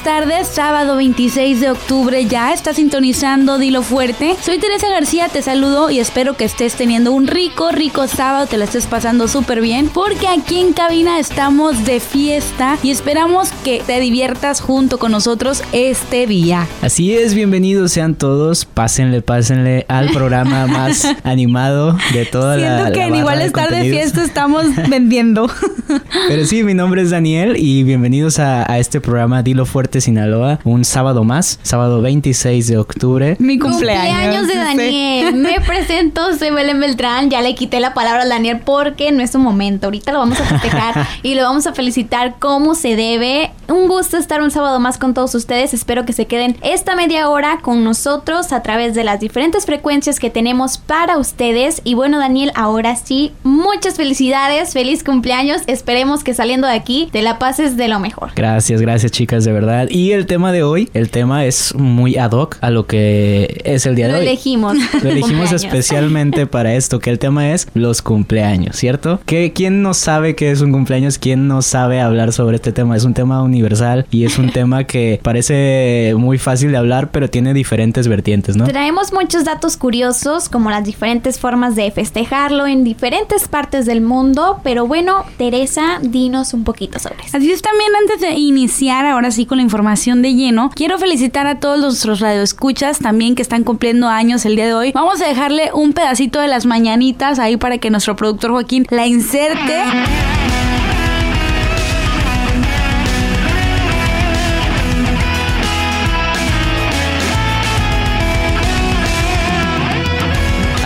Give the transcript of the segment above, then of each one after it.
Buenas tardes. Sábado 26 de octubre ya está sintonizando Dilo Fuerte. Soy Teresa García, te saludo y espero que estés teniendo un rico, rico sábado, te la estés pasando súper bien, porque aquí en cabina estamos de fiesta y esperamos que te diviertas junto con nosotros este día. Así es, bienvenidos sean todos. Pásenle, pásenle al programa más animado de toda la. Siento que la en igual estar de fiesta estamos vendiendo. Pero sí, mi nombre es Daniel y bienvenidos a, a este programa Dilo Fuerte Sinaloa. Un sábado más, sábado 26 de octubre. Mi cumpleaños. Cumpleaños de Sí. Daniel. Me presento, soy Belén Beltrán. Ya le quité la palabra a Daniel porque no es su momento. Ahorita lo vamos a festejar y lo vamos a felicitar como se debe. Un gusto estar un sábado más con todos ustedes. Espero que se queden esta media hora con nosotros a través de las diferentes frecuencias que tenemos para ustedes. Y bueno, Daniel, ahora sí, muchas felicidades. Feliz cumpleaños. Esperemos que saliendo de aquí te la pases de lo mejor. Gracias, gracias chicas, de verdad. Y el tema de hoy, el tema es muy ad hoc a lo que es el día de Lo hoy. elegimos. Lo elegimos especialmente para esto, que el tema es los cumpleaños, ¿cierto? ¿Qué, ¿Quién no sabe qué es un cumpleaños? ¿Quién no sabe hablar sobre este tema? Es un tema universal y es un tema que parece muy fácil de hablar, pero tiene diferentes vertientes, ¿no? Traemos muchos datos curiosos, como las diferentes formas de festejarlo en diferentes partes del mundo. Pero bueno, Teresa, dinos un poquito sobre eso. Así es, también antes de iniciar ahora sí con la información de lleno, quiero felicitar a todos nuestros radioescuchas también que están cumpliendo años el día de hoy. Vamos a dejarle un pedacito de las mañanitas ahí para que nuestro productor Joaquín la inserte.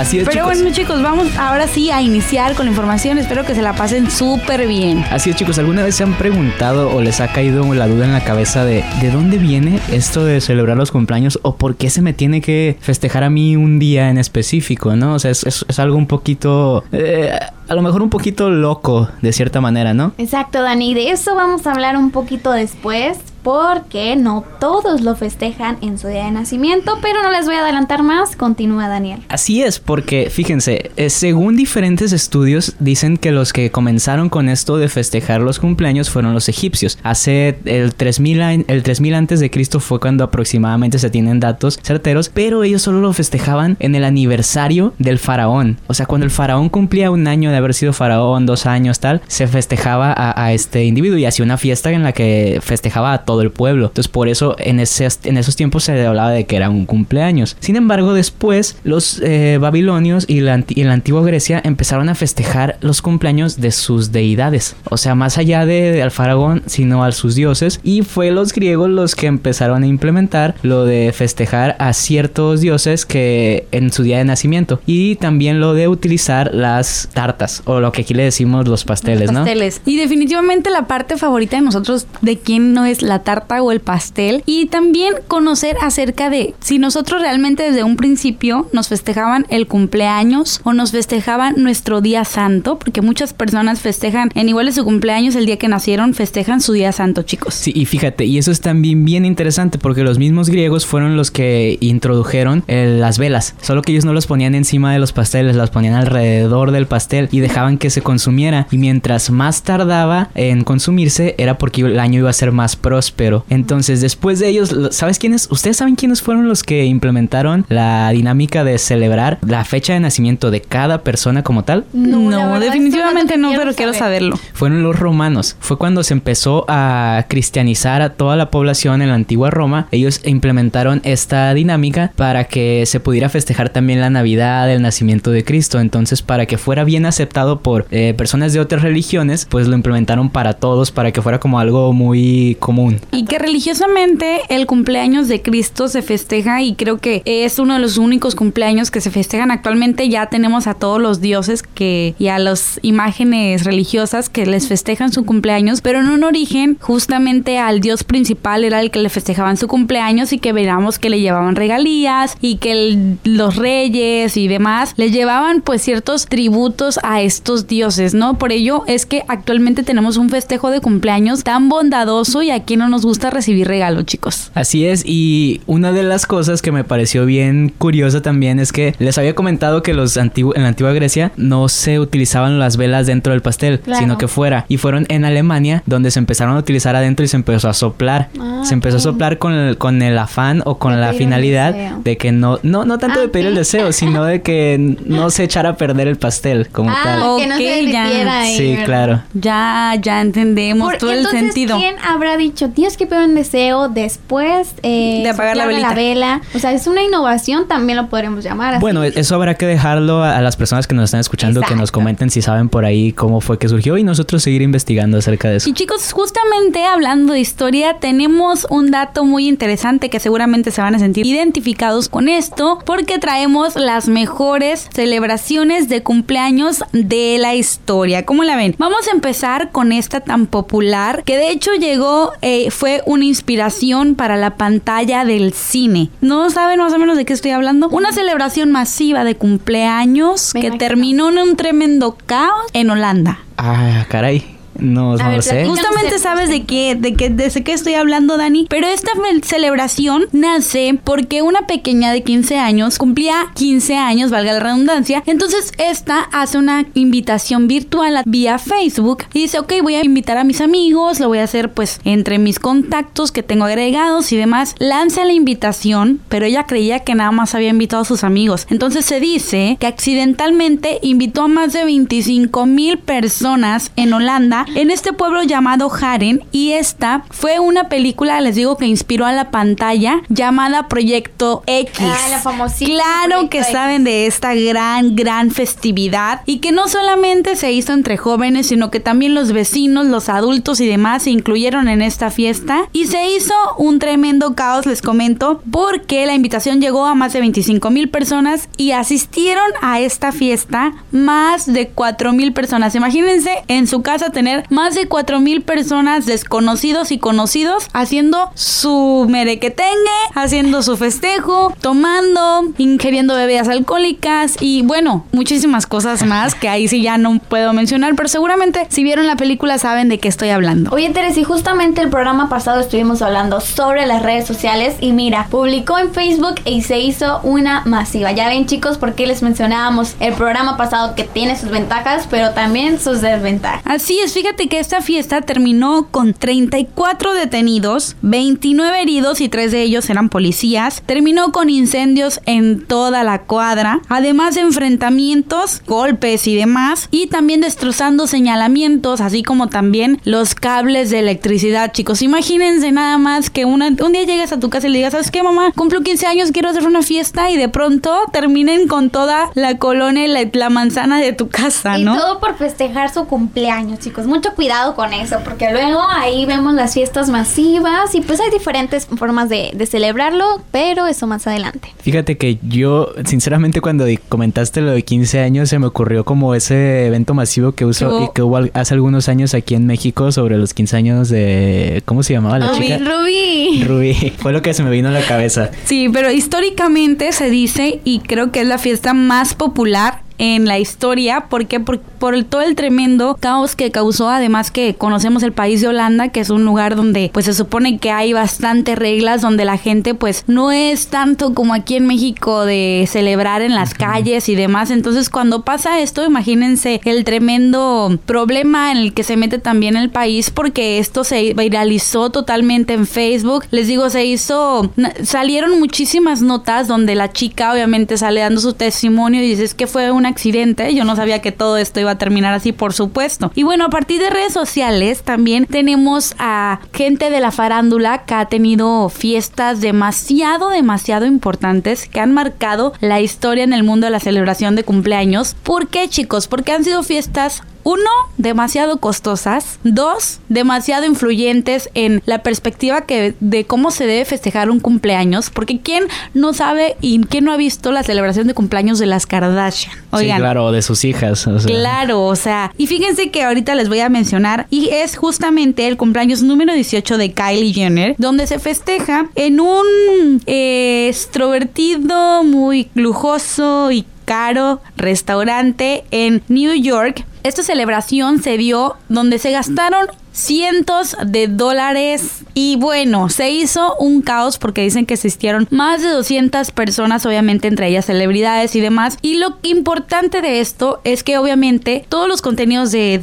Así es, Pero chicos. bueno chicos, vamos ahora sí a iniciar con la información. Espero que se la pasen súper bien. Así es, chicos. ¿Alguna vez se han preguntado o les ha caído la duda en la cabeza de de dónde viene esto de celebrar los cumpleaños o por qué se me tiene que festejar a mí un día en específico, ¿no? O sea, es, es- es algo un poquito, eh, a lo mejor un poquito loco de cierta manera, ¿no? Exacto, Dani. De eso vamos a hablar un poquito después. Porque no todos lo festejan en su día de nacimiento. Pero no les voy a adelantar más. Continúa, Daniel. Así es, porque fíjense, eh, según diferentes estudios dicen que los que comenzaron con esto de festejar los cumpleaños fueron los egipcios. Hace el 3000 an- el 3000 antes de Cristo fue cuando aproximadamente se tienen datos certeros, pero ellos solo lo festejaban en el aniversario del faraón. O sea, cuando el faraón cumplía un año de haber sido faraón, dos años tal, se festejaba a, a este individuo y hacía una fiesta en la que festejaba a todo el pueblo. Entonces, por eso en, ese, en esos tiempos se hablaba de que era un cumpleaños. Sin embargo, después los eh, babilonios y la, y la antigua Grecia empezaron a festejar los cumpleaños de sus deidades. O sea, más allá de, de al faraón, sino a sus dioses. Y fue los griegos los que empezaron a implementar lo de festejar a ciertos dioses que en su día de nacimiento. Y también lo de utilizar las tartas, o lo que aquí le decimos los pasteles, ¿no? pasteles. Y definitivamente la parte favorita de nosotros de quién no es la tarta o el pastel. Y también conocer acerca de si nosotros realmente desde un principio nos festejaban el cumpleaños o nos festejaban nuestro día santo, porque muchas personas festejan en igual de su cumpleaños el día que nacieron, festejan su día santo, chicos. Sí, y fíjate, y eso es también bien interesante porque los mismos griegos fueron los que introdujeron eh, las velas, solo que ellos no los ponían encima de los pasteles, las ponían alrededor del pastel y dejaban que se consumiera. Y mientras más tardaba en consumirse, era porque el año iba a ser más próspero. Entonces, después de ellos, lo- ¿sabes quiénes? ¿Ustedes saben quiénes fueron los que implementaron la dinámica de celebrar la fecha de nacimiento de cada persona como tal? No, definitivamente no, pero quiero saber. saberlo. fueron los romanos. Fue cuando se empezó a cristianizar a toda la población en la antigua Roma. Ellos implementaron esta dinámica para que se pudiera festejar también la Navidad, el nacimiento de Cristo. Entonces, para que fuera bien aceptado por eh, personas de otras religiones, pues lo implementaron para todos, para que fuera como algo muy común. Y que religiosamente el cumpleaños de Cristo se festeja y creo que es uno de los únicos cumpleaños que se festejan actualmente. Ya tenemos a todos los dioses que y a las imágenes religiosas que les festejan su cumpleaños, pero en un origen justamente al dios principal era el que le festejaban su cumpleaños y que veíamos que le llevaban regalías y que los reyes y demás le llevaban pues ciertos tributos a estos dioses, ¿no? Por ello es que actualmente tenemos un festejo de cumpleaños tan bondadoso y aquí no nos gusta recibir regalos, chicos. Así es, y una de las cosas que me pareció bien curiosa también es que les había comentado que los antiguos en la antigua Grecia no se utilizaban las velas dentro del pastel, sino que fuera. Y fueron en Alemania donde se empezaron a utilizar adentro y se empezó a soplar. Ah, se empezó a soplar con el, con el afán o con De la finalidad de que no, no, no tanto Ah, de pedir el sí. deseo, sino de que no se echara a perder el pastel como Ah, tal. que no se Ok, ya. ahí, Sí, ¿verdad? claro. Ya, ya entendemos Por- todo el sentido. ¿Quién habrá dicho tienes que pedir un deseo después eh, De apagar la vela? O sea, es una innovación, también lo podríamos llamar. así. Bueno, eso habrá que dejarlo a, a las personas que nos están escuchando que nos comenten si saben por ahí cómo fue que surgió y nosotros seguir investigando acerca de eso. Y chicos, justamente hablando de historia, tenemos un dato muy interesante que seguramente se van a sentir identificados con esto, porque traemos las mejores celebraciones de cumpleaños de la historia. ¿Cómo la ven? Vamos a empezar con esta tan popular, que de hecho llegó, eh, fue una inspiración para la pantalla del cine. ¿No saben más o menos de qué estoy hablando? Una celebración masiva de cumpleaños Me que imagino. terminó en un tremendo caos en Holanda. Ah, caray. No, A no ver, lo sé. Justamente de- sabes de qué, de qué, de qué estoy hablando, Dani. Pero esta celebración nace porque una pequeña de 15 años cumplía 15 años, valga la redundancia. Entonces esta hace una invitación virtual a- vía Facebook y dice, ok, voy a invitar a mis amigos, lo voy a hacer pues entre mis contactos que tengo agregados y demás. Lanza la invitación, pero ella creía que nada más había invitado a sus amigos. Entonces se dice que accidentalmente invitó a más de 25 mil personas en Holanda, en este pueblo llamado Haren, y esta fue una película, les digo, que inspiró a la pantalla llamada Proyecto X. Ah, la famosísima Claro que X. saben de esta gran, gran festividad y que no solamente se hizo entre jóvenes, sino que también los vecinos, los adultos y demás se incluyeron en esta fiesta y se hizo un tremendo caos, les comento, porque la invitación llegó a más de 25 mil personas y asistieron a esta fiesta más de 4 mil personas. Imagínense en su casa tener más de 4 mil personas desconocidos y conocidos haciendo su merequetengue, haciendo su festejo, tomando, ingiriendo bebidas alcohólicas y bueno, muchísimas cosas más que ahí sí ya no puedo mencionar, pero seguramente si vieron la película saben de qué estoy hablando. Oye, Teres, y justamente el programa pasado estuvimos hablando sobre las redes sociales y mira, publicó en Facebook y se hizo una masiva. Ya ven, chicos, por qué les mencionábamos el programa pasado que tiene sus ventajas, pero también sus desventajas. Así es, fíjate que esta fiesta terminó con 34 detenidos, 29 heridos y 3 de ellos eran policías. Terminó con incendios en toda la cuadra, además de enfrentamientos, golpes y demás, y también destrozando señalamientos, así como también los cables de electricidad, chicos. Imagínense nada más que una- un día llegas a tu casa y le digas, ¿sabes qué, mamá? Cumplo 15 años, quiero hacer una fiesta y de pronto terminen con toda la colonia y la, la manzana de tu casa, Y ¿no? todo por festejar su cumpleaños, chicos. Mucho cuidado con eso, porque luego ahí vemos las fiestas masivas y pues hay diferentes formas de, de celebrarlo, pero eso más adelante. Fíjate que yo, sinceramente, cuando comentaste lo de 15 años, se me ocurrió como ese evento masivo que, uso, y que hubo hace algunos años aquí en México sobre los 15 años de... ¿Cómo se llamaba la Rubí, chica? Rubí. Rubí. Fue lo que se me vino a la cabeza. Sí, pero históricamente se dice, y creo que es la fiesta más popular en la historia, porque por, por el- todo el tremendo caos que causó, además que conocemos el país de Holanda, que es un lugar donde pues se supone que hay bastantes reglas, donde la gente pues no es tanto como aquí en México de celebrar en las calles y demás, entonces cuando pasa esto, imagínense el tremendo problema en el que se mete también el país, porque esto se viralizó totalmente en Facebook, les digo, se hizo, salieron muchísimas notas donde la chica obviamente sale dando su testimonio y dice "Es que fue un accidente, yo no sabía que todo esto iba a terminar así, por supuesto. Y bueno, a partir de redes sociales también tenemos a gente de la farándula que ha tenido fiestas demasiado, demasiado importantes que han marcado la historia en el mundo de la celebración de cumpleaños. ¿Por qué chicos? Porque han sido fiestas uno, demasiado costosas, dos, demasiado influyentes en la perspectiva que de cómo se debe festejar un cumpleaños, porque quién no sabe y quién no ha visto la celebración de cumpleaños de las Kardashian. Oigan, sí, claro, de sus hijas. Claro, o sea, y fíjense que ahorita les voy a mencionar y es justamente el cumpleaños número 18 de Kylie Jenner, donde se festeja en un eh, extrovertido, muy lujoso y caro restaurante en New York. Esta celebración se dio donde se gastaron cientos de dólares. Y bueno, se hizo un caos porque dicen que asistieron más de 200 personas, obviamente entre ellas celebridades y demás. Y lo importante de esto es que obviamente todos los contenidos de,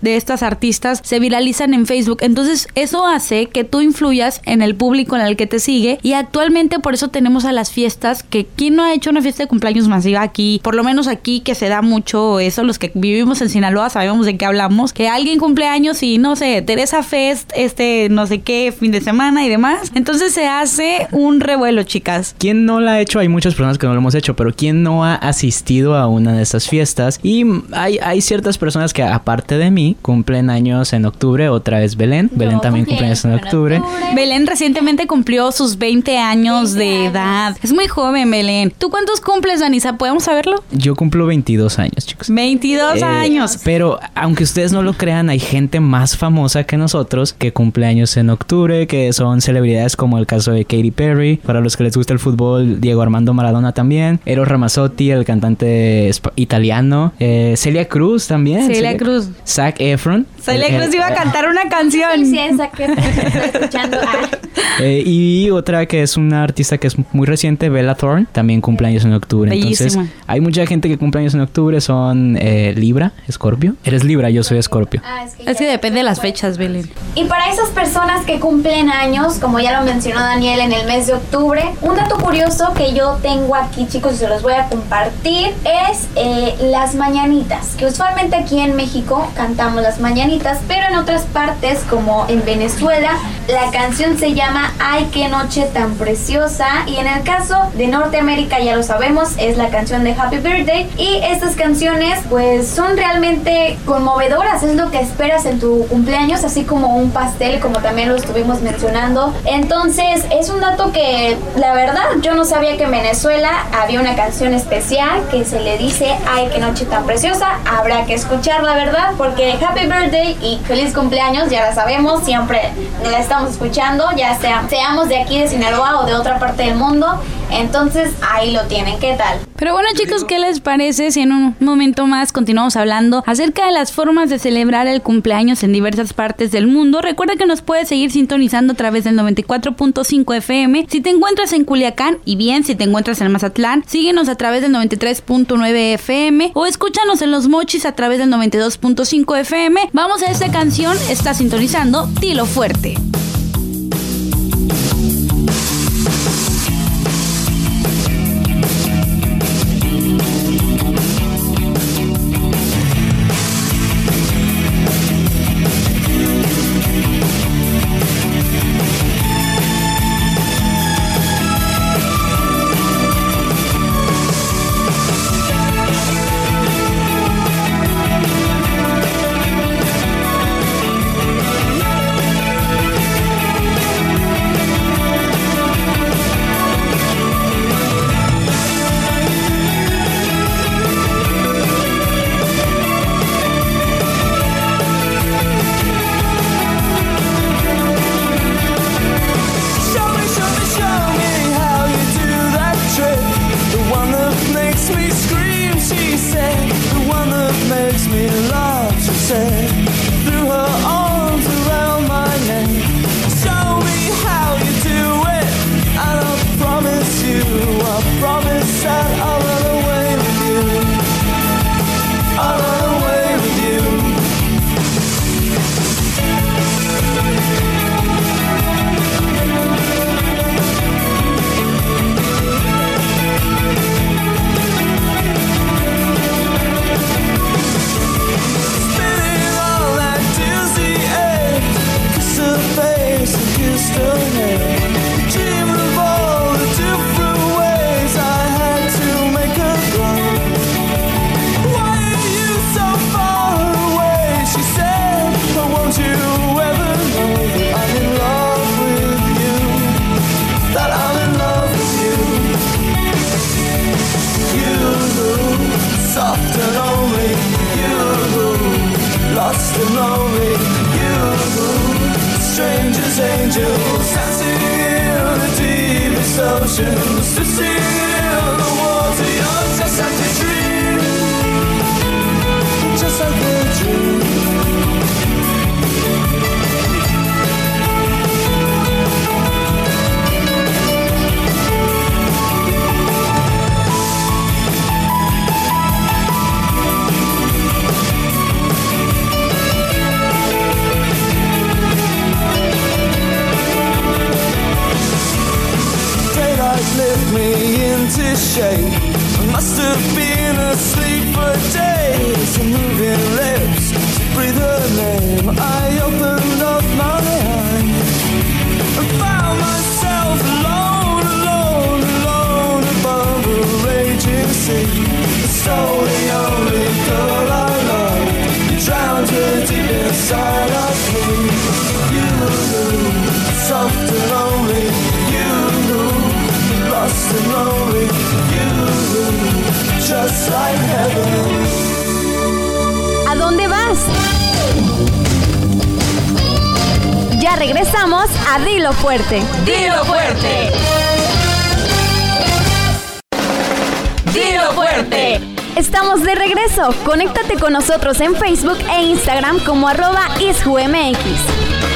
de, estas artistas se viralizan en Facebook. Entonces eso hace que tú influyas en el público en el que te sigue. Y actualmente por eso tenemos a las fiestas que ¿quién no ha hecho una fiesta de cumpleaños masiva aquí? Por lo menos aquí que se da mucho eso. Los que vivimos en Sinaloa sabemos de qué hablamos. Que alguien cumpleaños y no sé Teresa Fest, este no sé qué fin de semana y demás. Entonces se hace un revuelo, chicas. ¿Quién no la ha hecho? Hay muchas personas que no lo hemos hecho, pero ¿quién no ha asistido a una de estas fiestas? Y hay, hay ciertas personas que, aparte de mí, cumplen años en octubre. Otra vez Belén. Belén también cumple años en octubre. Belén recientemente cumplió sus 20 años de edad. Es muy joven, Belén. ¿Tú cuántos cumples, Danisa? ¿Podemos saberlo? Yo cumplo 22 años, chicos. 22 eh, años. Pero aunque ustedes no lo crean, hay gente más famosa que nosotros que cumple años en octubre, que son celebridades como el caso de Katy Perry, para los que les gusta el fútbol, Diego Armando Maradona también, Eros Ramazzotti, el cantante italiano, eh, Celia Cruz también. Celia, Cruz. Zac Efron. Celia Cruz iba a cantar una canción. Sí, Zac Efron, escuchando. Eh, y otra que es una artista que es muy reciente, Bella Thorne, también cumple años en octubre. Entonces, hay mucha gente que cumple años en octubre, son eh, Libra, Escorpio. Eres Libra, yo soy Escorpio. Ah, es que, es que depende de las fechas y para esas personas que cumplen años, como ya lo mencionó Daniel en el mes de octubre, un dato curioso que yo tengo aquí, chicos, y se los voy a compartir, es eh, las mañanitas. Que usualmente aquí en México cantamos las mañanitas, pero en otras partes, como en Venezuela, la canción se llama Ay, qué noche tan preciosa. Y en el caso de Norteamérica, ya lo sabemos, es la canción de Happy Birthday. Y estas canciones, pues, son realmente conmovedoras. Es lo que esperas en tu cumpleaños así como un pastel, como también lo estuvimos mencionando. Entonces, es un dato que la verdad yo no sabía que en Venezuela había una canción especial que se le dice Ay, qué noche tan preciosa. Habrá que escuchar la verdad, porque Happy Birthday y feliz cumpleaños ya la sabemos, siempre la estamos escuchando, ya sea, seamos de aquí de Sinaloa o de otra parte del mundo. Entonces, ahí lo tienen, ¿qué tal? Pero bueno, chicos, ¿qué les parece si en un momento más continuamos hablando acerca de las formas de celebrar el cumpleaños en diversas partes del mundo? Recuerda que nos puedes seguir sintonizando a través del 94.5 FM. Si te encuentras en Culiacán y bien, si te encuentras en Mazatlán, síguenos a través del 93.9 FM o escúchanos en Los Mochis a través del 92.5 FM. Vamos a esta canción, está sintonizando Tilo Fuerte. to see the world of your society. Inside of me. You, soft and lonely. You, lost and lonely. You, just like heaven. ¿A dónde vas? Ya regresamos a Dilo Fuerte. Dilo fuerte. Dilo fuerte. Estamos de regreso. Conéctate con nosotros en Facebook e Instagram como arroba isjumx.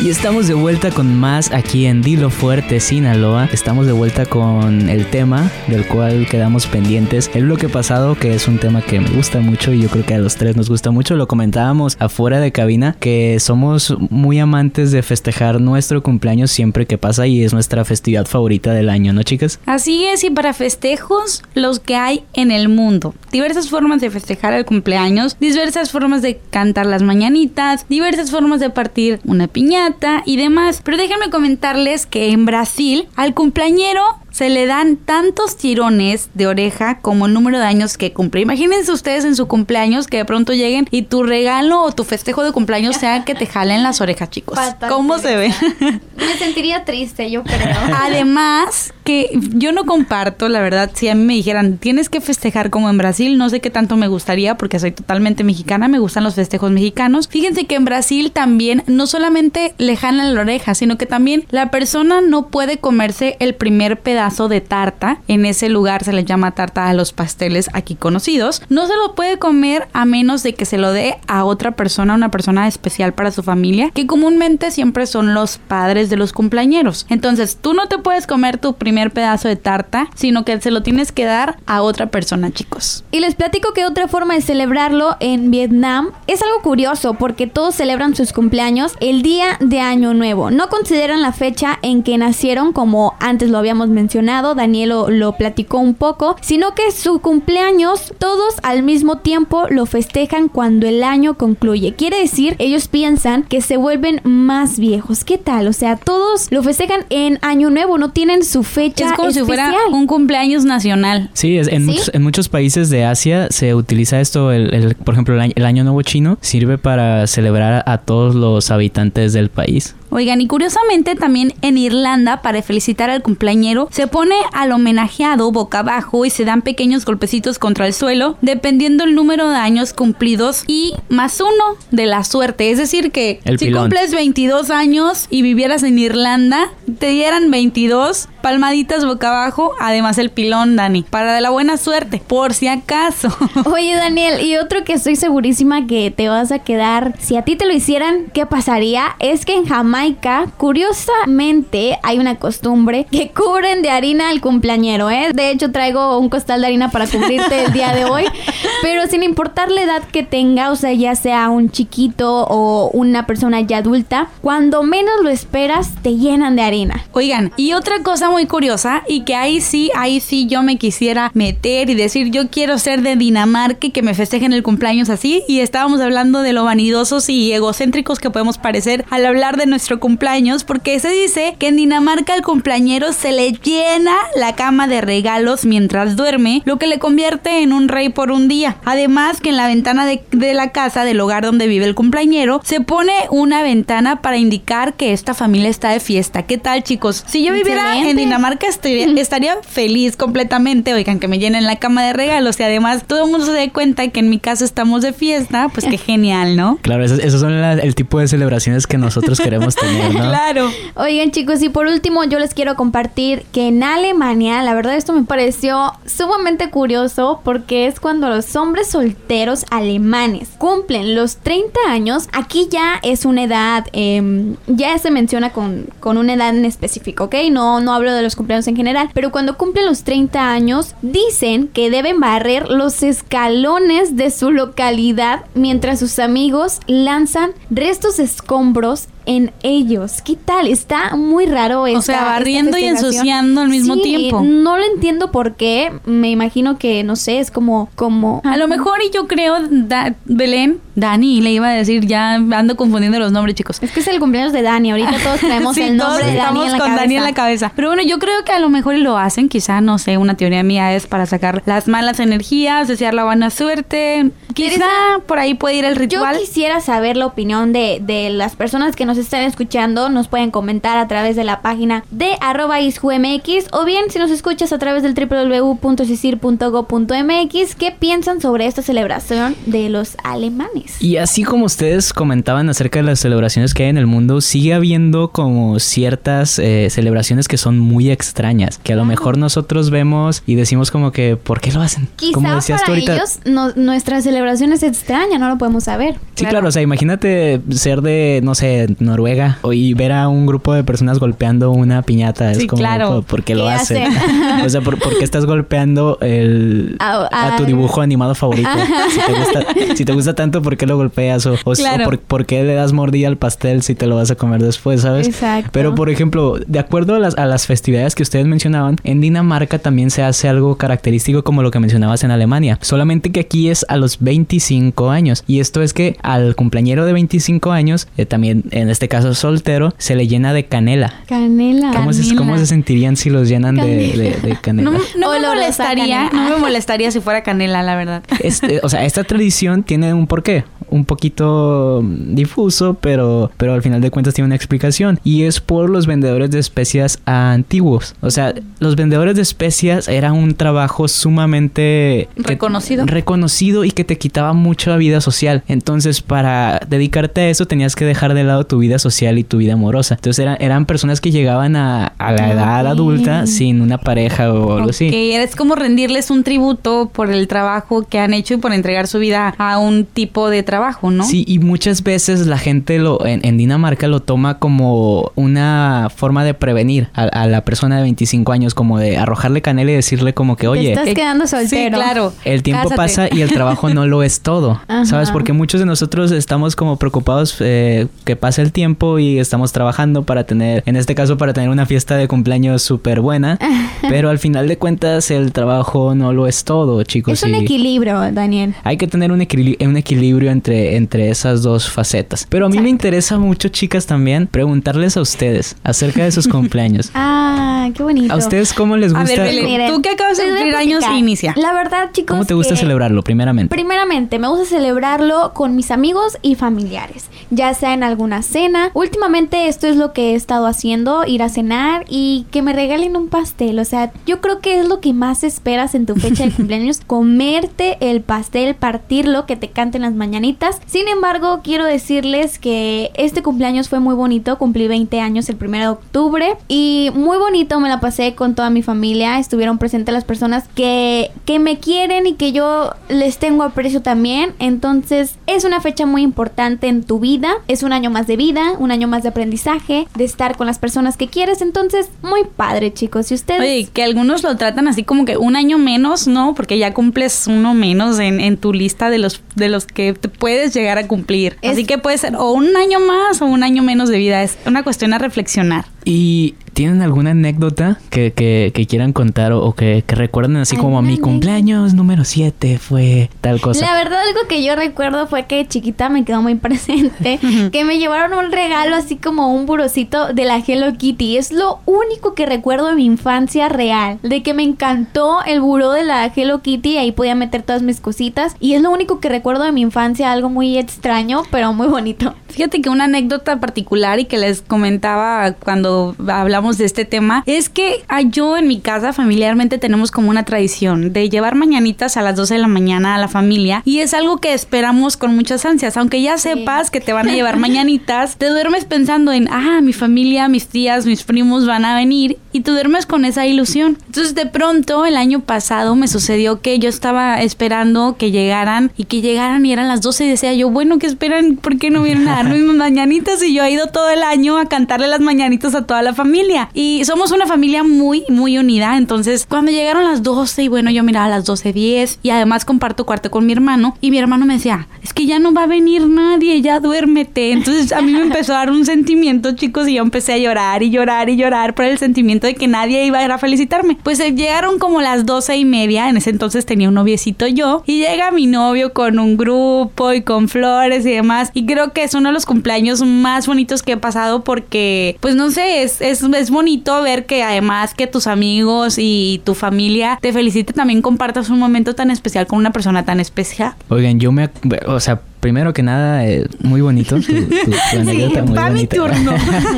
Y estamos de vuelta con más aquí en Dilo Fuerte, Sinaloa. Estamos de vuelta con el tema del cual quedamos pendientes. El bloque pasado, que es un tema que me gusta mucho y yo creo que a los tres nos gusta mucho, lo comentábamos afuera de cabina, que somos muy amantes de festejar nuestro cumpleaños siempre que pasa y es nuestra festividad favorita del año, ¿no, chicas? Así es, y para festejos, los que hay en el mundo. Diversas formas de festejar el cumpleaños, diversas formas de cantar las mañanitas, diversas formas de partir una piñata y demás. Pero déjenme comentarles que en Brasil al cumpleañero se le dan tantos tirones de oreja como el número de años que cumple. Imagínense ustedes en su cumpleaños que de pronto lleguen y tu regalo o tu festejo de cumpleaños sea que te jalen las orejas, chicos. Bastante ¿Cómo se ve? Me sentiría triste, yo creo. Además, que yo no comparto, la verdad, si a mí me dijeran, tienes que festejar como en Brasil, no sé qué tanto me gustaría porque soy totalmente mexicana, me gustan los festejos mexicanos. Fíjense que en Brasil también no solamente le jalan la oreja, sino que también la persona no puede comerse el primer pedazo de tarta. En ese lugar se le llama tarta a los pasteles aquí conocidos. No se lo puede comer a menos de que se lo dé a otra persona, una persona especial para su familia, que comúnmente siempre son los padres de los cumpleañeros. Entonces, tú no te puedes comer tu primer pedazo de tarta, sino que se lo tienes que dar a otra persona, chicos. Y les platico que otra forma de celebrarlo en Vietnam es algo curioso porque todos celebran sus cumpleaños el día de Año Nuevo. No consideran la fecha en que nacieron como antes lo habíamos mencionado, Daniel lo, lo platicó un poco, sino que su cumpleaños todos al mismo tiempo lo festejan cuando el año concluye. Quiere decir, ellos piensan que se vuelven más viejos. ¿Qué tal? O sea, todos lo festejan en Año Nuevo, no tienen su fecha Es como si fuera un cumpleaños nacional. Sí, es- en, ¿Sí? Muchos, en muchos países de Asia se utiliza esto, el, el- por ejemplo, el año, el año Nuevo Chino sirve para celebrar a todos los habitantes del país. Oigan, y curiosamente también en Irlanda, para felicitar al cumpleañero, se pone al homenajeado boca abajo y se dan pequeños golpecitos contra el suelo, dependiendo el número de años cumplidos y más uno de la suerte. Es decir, que El si pilón. cumples 22 años y vivieras en Irlanda, te dieran 22 palmaditas boca abajo, además el pilón, Dani, para de la buena suerte, por si acaso. Oye, Daniel, y otro que estoy segurísima que te vas a quedar, si a ti te lo hicieran, ¿qué pasaría? Es que en Jamaica, curiosamente, hay una costumbre que cubren de harina al cumpleañero, ¿eh? De hecho, traigo un costal de harina para cubrirte el día de hoy, pero sin importar la edad que tenga, o sea, ya sea un chiquito o una persona ya adulta, cuando menos lo esperas, te llenan de harina. Oigan, y otra cosa muy curiosa y que ahí sí, ahí sí yo me quisiera meter y decir yo quiero ser de Dinamarca y que me festejen el cumpleaños así y estábamos hablando de lo vanidosos y egocéntricos que podemos parecer al hablar de nuestro cumpleaños porque se dice que en Dinamarca al cumpleañero se le llena la cama de regalos mientras duerme, lo que le convierte en un rey por un día. Además que en la ventana de, de la casa del hogar donde vive el cumpleañero se pone una ventana para indicar que esta familia está de fiesta. ¿Qué tal chicos? Si yo viviera en. Dinamarca estaría, estaría feliz completamente. Oigan, que me llenen la cama de regalos y además todo el mundo se dé cuenta que en mi casa estamos de fiesta. Pues qué genial, ¿no? Claro, esos, esos son la- el tipo de celebraciones que nosotros queremos tener, ¿no? Claro. Oigan chicos, y por último yo les quiero compartir que en Alemania, la verdad esto me pareció sumamente curioso porque es cuando los hombres solteros alemanes cumplen los 30 años, aquí ya es una edad, em, ya se menciona con, con una edad en específico, ¿ok? No, no hablo de los cumpleaños en general, pero cuando cumplen los 30 años dicen que deben barrer los escalones de su localidad mientras sus amigos lanzan restos escombros en ellos. ¿Qué tal? Está muy raro esta, O sea, barriendo y ensuciando al mismo Sí, tiempo. No lo entiendo por qué. Me imagino que, no sé, es como... como A lo mejor, y yo creo, Da- Belén, Dani, le iba a decir, ya ando confundiendo los nombres, chicos. Es que es el cumpleaños de Dani. Ahorita todos traemos Sí, el todos nombre de Dani estamos en la con cabeza. Dani en la cabeza. Pero bueno, yo creo que a lo mejor lo hacen, quizá, no sé, una teoría mía es para sacar las malas energías, desear la buena suerte. Quizá por ahí puede ir el Yo ritual. quisiera saber la opinión de, de las personas que nos están escuchando. Nos pueden comentar a través de la página de arroba isjumx o bien si nos escuchas a través del www.sisir.go.mx qué piensan sobre esta celebración de los alemanes. Y así como ustedes comentaban acerca de las celebraciones que hay en el mundo, sigue habiendo como ciertas eh, celebraciones que son muy extrañas, que a lo mejor nosotros vemos y decimos como que, ¿por qué lo hacen? Quizá como decías tú ahorita. ellos no- nuestra celebración es extraña, no lo podemos saber. Sí, claro. o sea, imagínate ser de, no sé, Noruega o- y ver a un grupo de personas golpeando una piñata. Es como, claro. ¿por, qué lo ¿Qué hacen? hacen? o sea, ¿por, por qué estás golpeando el, A- a, a- tu dibujo animado favorito? si, te gusta, si te gusta tanto, ¿por qué lo golpeas? O, o- Claro. o por, por qué le das mordida al pastel si te lo vas a comer después, sabes? Exacto. Pero, por ejemplo, de acuerdo a las, a las festividades que ustedes mencionaban, en Dinamarca también se hace algo característico como lo que mencionabas en Alemania. Solamente que aquí es a los 25 años. Y esto es que al cumpleañero de 25 años, eh, también en este caso soltero, se le llena de canela. Canela. ¿Cómo se. ¿Cómo se sentirían si los llenan de, de- de canela? No, no me molestaría, canela. no me molestaría si fuera canela, la verdad. Este, o sea, esta tradición tiene un porqué, un poquito difuso, pero, pero al final de cuentas tiene una explicación. Y es por los vendedores de especias antiguos. O sea, los vendedores de especias era un trabajo sumamente que- Reconocido. reconocido y que te quitaba mucha vida social. Entonces, para dedicarte a eso, tenías que dejar de lado tu vida social y tu vida amorosa. Entonces, era- eran personas que llegaban a, a la edad adulta sin una pareja o algo así. Que es como rendirles un tributo por el trabajo que han hecho y por entregar su vida a un tipo de trabajo, ¿no? Sí, y muchas veces la gente lo en, en Dinamarca lo toma como una forma de prevenir a, a la persona de 25 años, como de arrojarle canela y decirle como que, Te oye, estás Eh, quedando soltero. Sí, claro. el tiempo Cásate. pasa y el trabajo no lo es todo, Ajá. ¿sabes? Porque muchos de nosotros estamos como preocupados eh, que pase el tiempo y estamos trabajando para tener, en este caso, para tener una fiesta de cumpleaños súper buena, pero al final de cuentas el trabajo no lo es todo, chicos. Es un equilibrio, Daniel. hay que tener un, un equilibrio entre, entre esas dos facetas. Pero a mí me interesa mucho, chicas, también preguntarles a ustedes acerca de sus cumpleaños. Ah, qué bonito. ¿A ustedes cómo les A gusta? ver, Belén, Miren, tú que acabas de cumplir años, platicar. inicia. La verdad, chicos. ¿Cómo te gusta que- celebrarlo, primeramente? Primeramente, me gusta celebrarlo con mis amigos y familiares, ya sea en alguna cena. Últimamente esto es lo que he estado haciendo, ir a cenar y que me regalen un pastel. O sea, yo creo que es lo que más esperas en tu fecha de cumpleaños, comerte el pastel, partirlo, que te canten las mañanitas. Sin embargo, quiero decirles que este cumpleaños fue muy bonito, cumplí 20 años el 1 de octubre y muy bonito, me la pasé con toda mi familia, estuvieron presentes las personas que, que me quieren y que yo les tengo aprecio también. Entonces es una fecha muy importante en tu vida, es un año más de vida, un año más de aprendizaje, de estar con las personas que quieres. Entonces, muy padre chicos. Y ustedes... Oye, que algunos lo tratan así como que un año menos, ¿no? Porque ya cumples uno menos en, en tu lista de los de los que te puedes llegar a cumplir. Es- Así que puede ser o un año más o un año menos de vida. Es una cuestión a reflexionar. ¿Y tienen alguna anécdota que, que- que quieran contar o, o que, que recuerden así como mi Ándale. cumpleaños número 7 fue tal cosa? La verdad, algo que yo recuerdo fue que chiquita me quedó muy presente. que me llevaron un regalo así como un burocito de la Hello Kitty. Es lo único que recuerdo de mi infancia real. De que me encantó el buró de la Hello Kitty. Ahí podía meter todas mis cositas. Y es lo único que recuerdo de mi infancia. Algo muy extraño, pero muy bonito. Fíjate que una anécdota particular y que les comentaba cuando hablamos hablamos de este tema, es que yo en mi casa familiarmente tenemos como una tradición de llevar mañanitas a las 12 de la mañana a la familia y es algo que esperamos con muchas ansias, aunque ya sepas que te van a llevar mañanitas, te duermes pensando en, ah, mi familia, mis tías, mis primos van a venir y tú duermes con esa ilusión. Entonces de pronto el año pasado me sucedió que yo estaba esperando que llegaran y que llegaran y eran las 12 y decía yo, bueno, ¿qué esperan? ¿Por qué no vienen a darme mis mañanitas? Y yo he ido todo el año a cantarle las mañanitas a toda la familia. Y somos una familia muy, muy unida. Entonces cuando llegaron las 12 y bueno, yo miraba las 12.10 y además comparto cuarto con mi hermano y mi hermano me decía, es que ya no va a venir nadie, ya duérmete. Entonces a mí me empezó a dar un sentimiento, chicos, y yo empecé a llorar y llorar y llorar por el sentimiento de que nadie iba a ir a felicitarme. Pues eh, llegaron como las doce y media, en ese entonces tenía un noviecito yo, y llega mi novio con un grupo y con flores y demás, y creo que es uno de los cumpleaños más bonitos que he pasado porque, pues no sé, es, es, es bonito ver que además que tus amigos y tu familia te felicite, también compartas un momento tan especial con una persona tan especial. Oigan, yo me... O sea, primero que nada, eh, muy bonito. Tu, tu- tu anécdota muy va mi bonita. turno.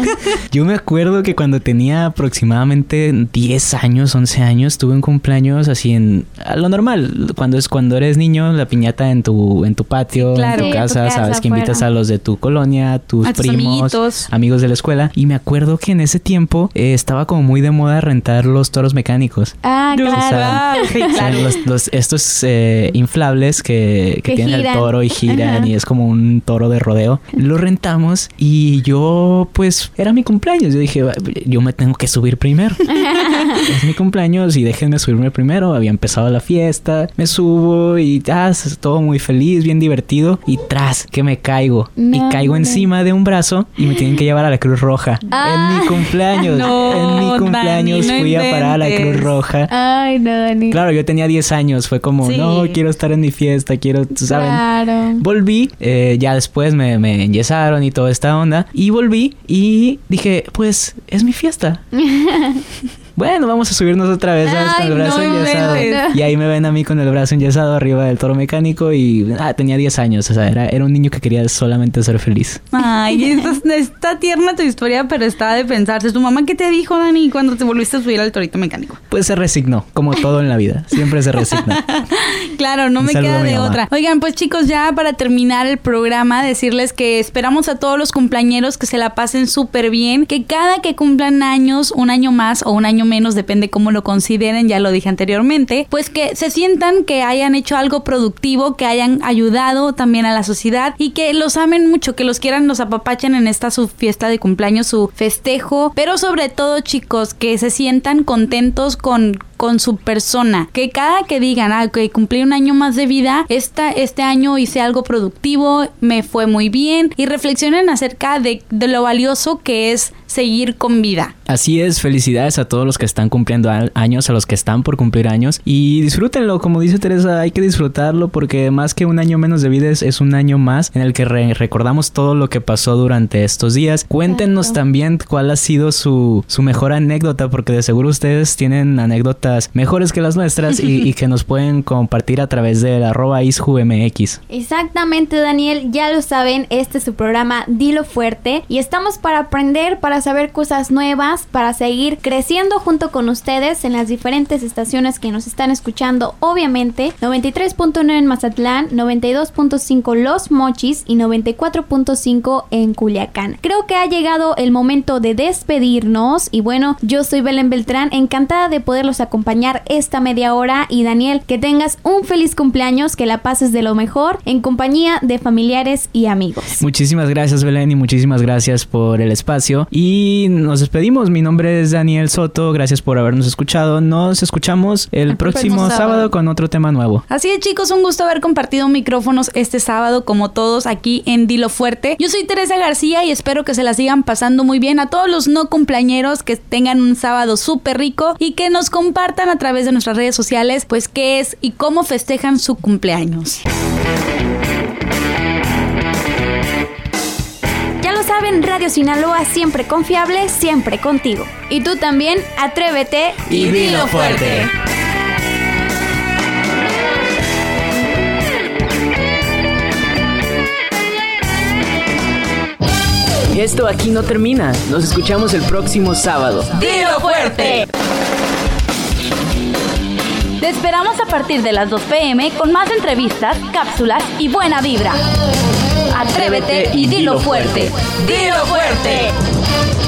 Yo me acuerdo que cuando tenía aproximadamente 10 años, 11 años, tuve un cumpleaños así en a lo normal, cuando es cuando eres niño, la piñata en tu en tu patio, claro. en Sí, tu en tu casa, casa, sabes que invitas a los de tu colonia, tus A tus primos, amiguitos. amigos de la escuela y me acuerdo que en ese tiempo eh, estaba como muy de moda rentar los toros mecánicos. Ah, claro. Ah, sí, O sea, claro. los, los- estos eh, inflables que, que Que tienen giran. el toro y giran Ajá. y es como un toro de rodeo. Lo rentamos y yo, pues, era mi cumpleaños. Yo dije, "Va, yo me tengo que subir primero. es mi cumpleaños y déjenme subirme primero. Había empezado la fiesta, me subo y ya, es todo muy feliz, bien divertido. Y tras, que me caigo. y caigo no. encima de un brazo y me tienen que llevar a la Cruz Roja. Ah. En mi cumpleaños. No, en mi cumpleaños Dani, fui a parar a la Cruz. Roja. Ay, no, Dani. Claro, yo tenía 10 años. Fue como, Sí. no, quiero estar en mi fiesta, quiero, tú ¿saben? Claro. Volví, eh, ya después me, me enyesaron y toda esta onda. Y volví y dije, pues, es mi fiesta. bueno, vamos a subirnos otra vez, ¿sabes? Con el brazo no enyesado. Y ahí me ven a mí con el brazo enyesado arriba del toro mecánico y ah, tenía 10 años. O sea, era, era un niño que quería solamente ser feliz. Ay, está, está tierna tu historia, pero está de pensarse. ¿Tu mamá qué te dijo, Dani, cuando te volviste a subir al torito mecánico? Pues se resignó, como todo en la vida. Siempre se resigna. Claro, no Un me queda de otra. Oigan, pues chicos, ya para terminar el programa, decirles que esperamos a todos los cumpleañeros que se la pasen súper bien, que cada que cumplan años, un año más o un año menos, depende cómo lo consideren, ya lo dije anteriormente, pues que se sientan que hayan hecho algo productivo, que hayan ayudado también a la sociedad y que los amen mucho, que los quieran, los apapachen en esta su fiesta de cumpleaños, su festejo, pero sobre todo chicos, que se sientan contentos con con su persona. Que cada que digan, ah, que cumplí un año más de vida, esta, este año hice algo productivo, me fue muy bien. Y reflexionen acerca de, de lo valioso que es seguir con vida. Así es, felicidades a todos los que están cumpliendo años, a los que están por cumplir años y disfrútenlo, como dice Teresa, hay que disfrutarlo porque más que un año menos de vida es, es un año más en el que re- recordamos todo lo que pasó durante estos días. Cuéntenos Exacto. también cuál ha sido su, su mejor anécdota porque de seguro ustedes tienen anécdotas mejores que las nuestras y, y que nos pueden compartir a través del arroba isjumx. Exactamente, Daniel. Ya lo saben, este es su programa Dilo Fuerte y estamos para aprender, para saber cosas nuevas, para seguir creciendo junto con ustedes en las diferentes estaciones que nos están escuchando. Obviamente, 93.9 en Mazatlán, 92.5 Los Mochis y 94.5 en Culiacán. Creo que ha llegado el momento de despedirnos y bueno, yo soy Belén Beltrán, encantada de poderlos acompañar esta media hora y Daniel, que tengas un feliz cumpleaños, que la pases de lo mejor en compañía de familiares y amigos. Muchísimas gracias Belén y muchísimas gracias por el espacio y nos despedimos. Mi nombre es Daniel Soto, gracias por habernos escuchado. Nos escuchamos el El próximo próximo sábado. sábado. con otro tema nuevo. Así es, chicos, un gusto haber compartido micrófonos este sábado, como todos aquí en Dilo Fuerte. Yo soy Teresa García y espero que se la sigan pasando muy bien. A todos los no cumpleañeros que tengan un sábado súper rico y que nos compartan a través de nuestras redes sociales, pues qué es y cómo festejan su cumpleaños. Saben, Radio Sinaloa siempre confiable, siempre contigo. Y tú también, atrévete Y dilo fuerte. Y esto aquí no termina. Nos escuchamos el próximo sábado. ¡Dilo fuerte! Te esperamos a partir de las 2 pm con más entrevistas, cápsulas y buena vibra. Atrévete y dilo fuerte. ¡Dilo fuerte!